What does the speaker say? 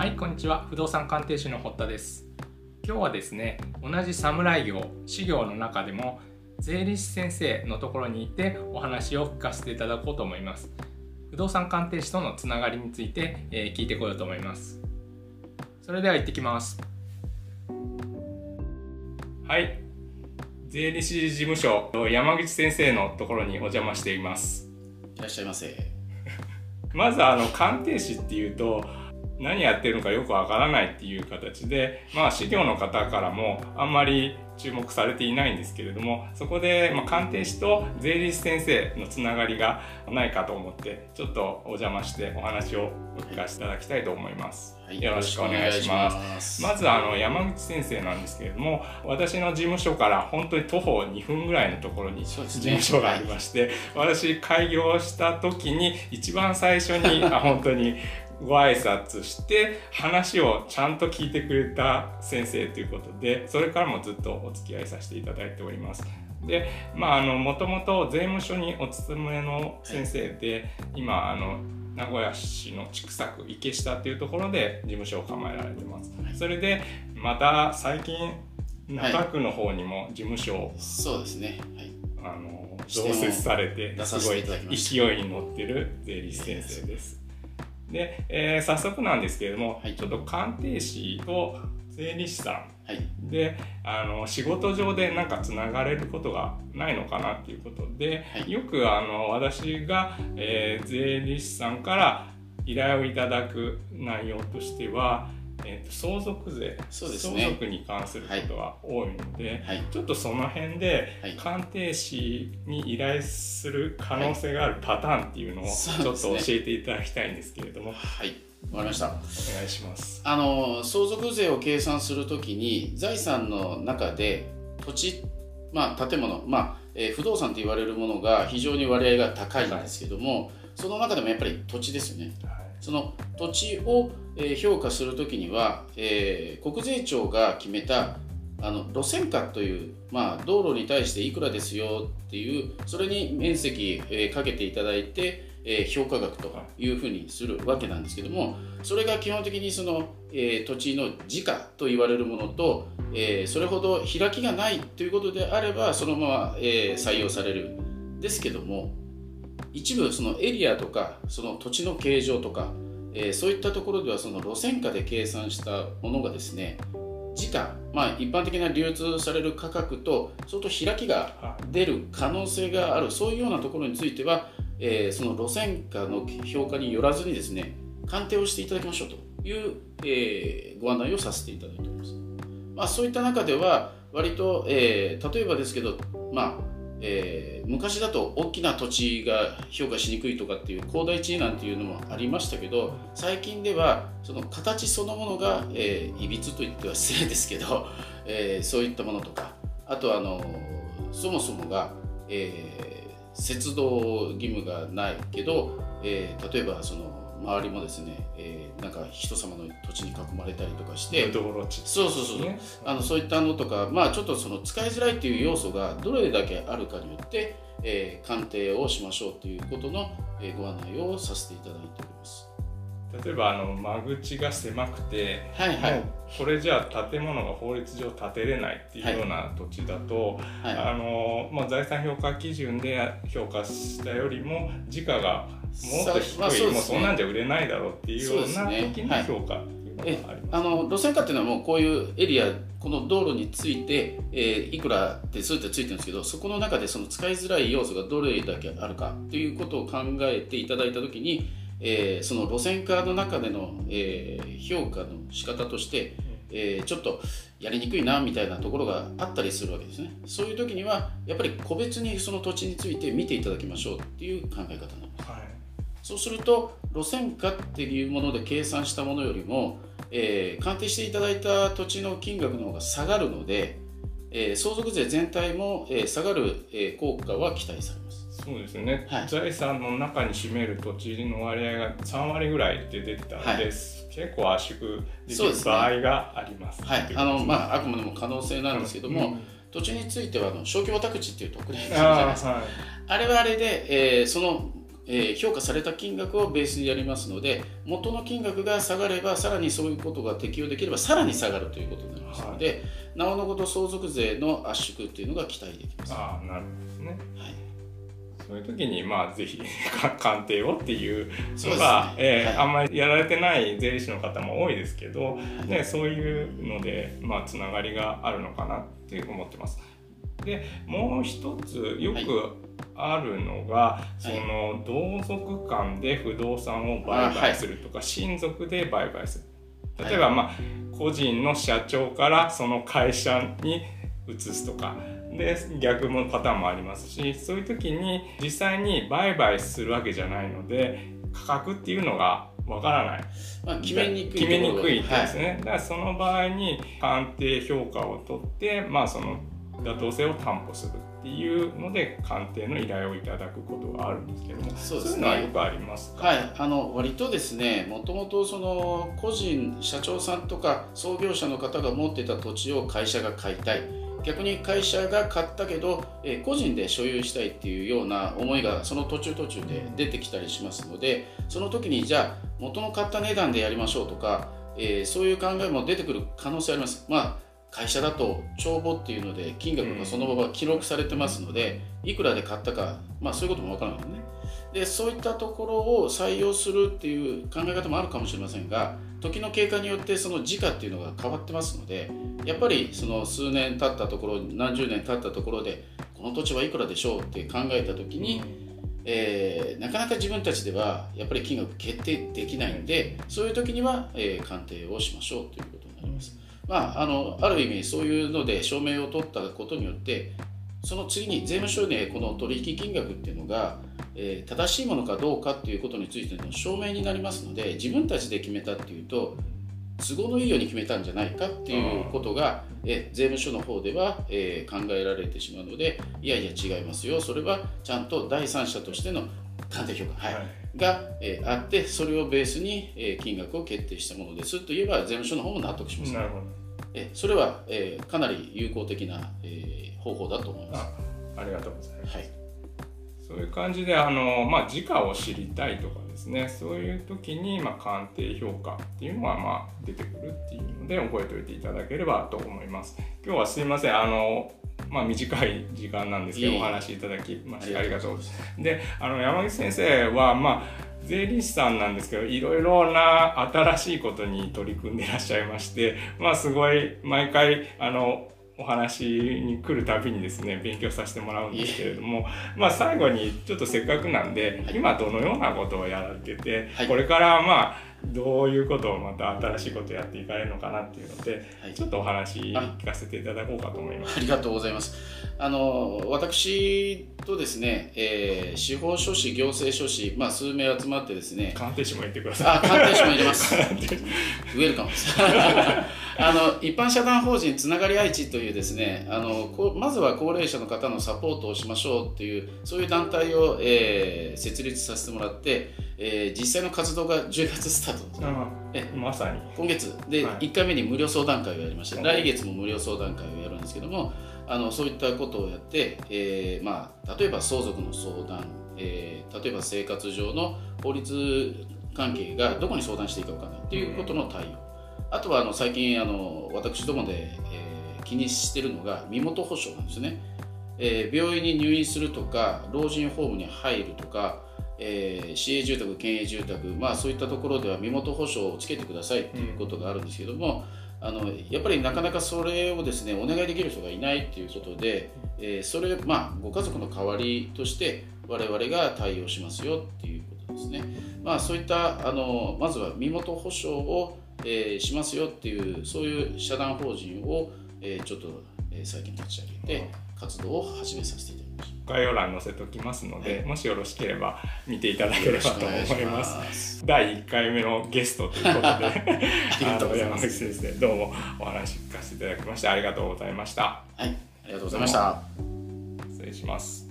はいこんにちは。不動産鑑定士の堀田です。今日はですね同じ侍業事業の中でも税理士先生のところに行ってお話を聞かせていただこうと思います。不動産鑑定士とのつながりについて、えー、聞いてこようと思います。それでは行ってきます。はい。税理士事務所山口先生のところにお邪魔しています。いらっしゃいませ。まずあの鑑定士っていうと何やってるのかよくわからないっていう形で、まあ、資料の方からもあんまり注目されていないんですけれどもそこで、まあ、鑑定士と税理士先生のつながりがないかと思ってちょっとお邪魔してお話をお聞かせいただきたいと思います、はい、よろしくお願いします。まずあの山口先生なんですけれども私の事務所から本当に徒歩2分ぐらいのところに事務所がありまして、ねはい、私開業した時に一番最初に あ本当にご挨拶して話をちゃんと聞いてくれた先生ということでそれからもずっとお付き合いさせていただいております。でまああのもともと税務署にお勤めの先生で今あの名古屋市の千種区池下っていうところで事務所を構えられてます。それでまた最近中区の方にも事務所を、はい、そうですね、はい、あの増設されてすごい勢いに乗ってる税理士先生です。で、えー、早速なんですけれども、はい、ちょっと鑑定士と税理士さん、はい、であの仕事上でなんかつながれることがないのかなっていうことで、はい、よくあの私が、えー、税理士さんから依頼をいただく内容としてはえーと、相続税、そうですね、相続に関することが多いので、はい、ちょっとその辺で、鑑定士に依頼する可能性があるパターンっていうのをちょっと教えていただきたいんですけれども。はいわかりました。お願いします。あの相続税を計算するときに財産の中で土地、まあ建物、まあ、えー、不動産と言われるものが非常に割合が高いんですけども、はい、その中でもやっぱり土地ですよね。はいその土地を評価するときには、えー、国税庁が決めたあの路線価という、まあ、道路に対していくらですよっていうそれに面積、えー、かけていただいて、えー、評価額というふうにするわけなんですけどもそれが基本的にその、えー、土地の時価と言われるものと、えー、それほど開きがないということであればそのまま、えー、採用される。んですけども一部そのエリアとかその土地の形状とか、えー、そういったところではその路線価で計算したものがですね時価、まあ、一般的な流通される価格と相当開きが出る可能性があるそういうようなところについては、えー、その路線価の評価によらずにですね鑑定をしていただきましょうという、えー、ご案内をさせていただいております。まあ、そういった中では割と、えー、例えばですけど、まあえー、昔だと大きな土地が評価しにくいとかっていう広大地なんていうのもありましたけど最近ではその形そのものが、えー、いびつと言っては失礼ですけど、えー、そういったものとかあとあのそもそもが、えー、節道義務がないけど、え、例えばその周りもですね、え、なんか人様の土地に囲まれたりとかしてそうそうそう、ね、あのそういったのとかまあちょっとその使いづらいっていう要素がどれだけあるかによって、えー、鑑定をしましょうということの、えー、ご案内をさせていただいております。例えばあの間口が狭くて、はいはい、これじゃあ建物が法律上建てれないっていうような土地だと、はいはい、あのまあ、財産評価基準で評価したよりも時価がもっと低い、まあそね、もうそんなんじゃ売れないだろうっていうような時の評価えあの路線価っていうのはもうこういうエリアこの道路について、えー、いくらってそうやってついてるんですけどそこの中でその使いづらい要素がどれだけあるかということを考えていただいた時に、えー、その路線価の中での、えー、評価の仕方として、えー、ちょっとやりにくいなみたいなところがあったりするわけですね。そういう時にはやっぱり個別にその土地について見ていただきましょうっていう考え方なんです、はい。そうすると路線価っていうもので計算したものよりも、えー、鑑定していただいた土地の金額の方が下がるので、えー、相続税全体も、えー、下がる、えー、効果は期待されます。そうですね、はい、財産の中に占める土地の割合が3割ぐらいで出てたんです、はい、結構圧縮できる場合があります、ね、はい、あのまああくまでも可能性なんですけども、うん、土地についてはあの小規模宅地っていう特例があるじゃないですか、あはい、あれはあれで、えー、そのえー、評価された金額をベースにやりますので元の金額が下がればさらにそういうことが適用できればさらに下がるということになりますので、はい、なおのこと相続税の圧縮っていうのが期待できます。あなるほどね、はいそういう時にまあぜひ 鑑定をっていうのが、ね。えーはい、あんまりやられてない税理士の方も多いですけど、はい、ね、そういうのでまあつながりがあるのかなって思ってます。でもう一つよくあるのが、はい、その同族間で不動産を売買するとか、はい、親族で売買する。例えば、まあ、個人の社長からその会社に移すとかで逆のパターンもありますしそういう時に実際に売買するわけじゃないので価格っていうのがわからない、まあ、決めにくい決めにくいですね、はい、だからその場合に鑑定評価を取ってまあその妥当性を担保するっていうので鑑定の依頼をいただくことがあるんですけどもそうですね。よくありますはい。あの割とですねもともとその個人社長さんとか創業者の方が持ってた土地を会社が買いたい逆に会社が買ったけど、えー、個人で所有したいっていうような思いがその途中途中で出てきたりしますのでその時にじゃあ元の買った値段でやりましょうとか、えー、そういう考えも出てくる可能性あります。まあ会社だと帳簿っていうので金額がそのまま記録されてますので、いくらで買ったか、まあ、そういうことも分からないよねでそういったところを採用するっていう考え方もあるかもしれませんが時の経過によってその時価っていうのが変わってますのでやっぱりその数年経ったところ何十年経ったところでこの土地はいくらでしょうって考えた時に、えー、なかなか自分たちではやっぱり金額決定できないんでそういう時には、えー、鑑定をしましょうということになります。まあ、あのある意味そういうので証明を取ったことによってその次に税務署でこの取引金額っていうのが、えー、正しいものかどうかっていうことについての証明になりますので自分たちで決めたっていうと都合のいいように決めたんじゃないかっていうことが、え税務署の方では、えー、考えられてしまうのでいやいや違いますよ。それはちゃんと第三者としての鑑定評価、はい、はい、が、えー、あってそれをベースに、えー、金額を決定したものですといえば税務署の方も納得します。なるほどえそれは、えー、かなり有効的な、えー、方法だと思います。ありがとうございます。はい、そういう感じであの、まあ、時価を知りたいとかですねそういう時に、まあ、鑑定評価っていうのは、まあ、出てくるっていうので覚えておいていただければと思います。今日はすいませんあのまあ、短い時間なんですけどお話しいただきましてありがとう。ございます。であの山口先生は、まあ税理士さんなんですけどいろいろな新しいことに取り組んでいらっしゃいましてまあすごい毎回あのお話に来るたびにですね勉強させてもらうんですけれども、まあ、最後にちょっとせっかくなんで、今どのようなことをやられてて、これからまあどういうことをまた新しいことをやっていかれるのかなっていうので、ちょっとお話聞かせていただこうかと思います。ありがとうございます。あの私とですね、えー、司法書士行政書士、まあ、数名集まってですね。鑑定士も入れてください。あ鑑定士も入れます。ウェルカムです。あの一般社団法人つながり愛知というですねあのこまずは高齢者の方のサポートをしましょうっていうそういう団体を、えー、設立させてもらって、えー、実際の活動が10月スタート。えまさに。今月。で、はい、1回目に無料相談会をやりまして来月も無料相談会をやるんですけどもあのそういったことをやって、えーまあ、例えば相続の相談、えー、例えば生活上の法律関係がどこに相談していいか分からないということの対応、あとはあの最近あの私どもで、えー、気にしてるのが身元保証なんですね、えー、病院に入院するとか老人ホームに入るとか、えー、市営住宅県営住宅、まあ、そういったところでは身元保証をつけてくださいっていうことがあるんですけども、うん、あのやっぱりなかなかそれをですねお願いできる人がいないっていうことで、えー、それまあご家族の代わりとして我々が対応しますよっていうことですね。まあ、そういったあのまずは身元保証をえー、しますよっていうそういう社団法人を、え、ちょっと、え、最近立ち上げて活動を始めさせていただきました。概要欄載せておきますので、はい、もしよろしければ見ていただければと思います。第1回目のゲストということで あの山口先生どうもお話聞かせていただきましてありがとうございました。はいありがとうございました。失礼します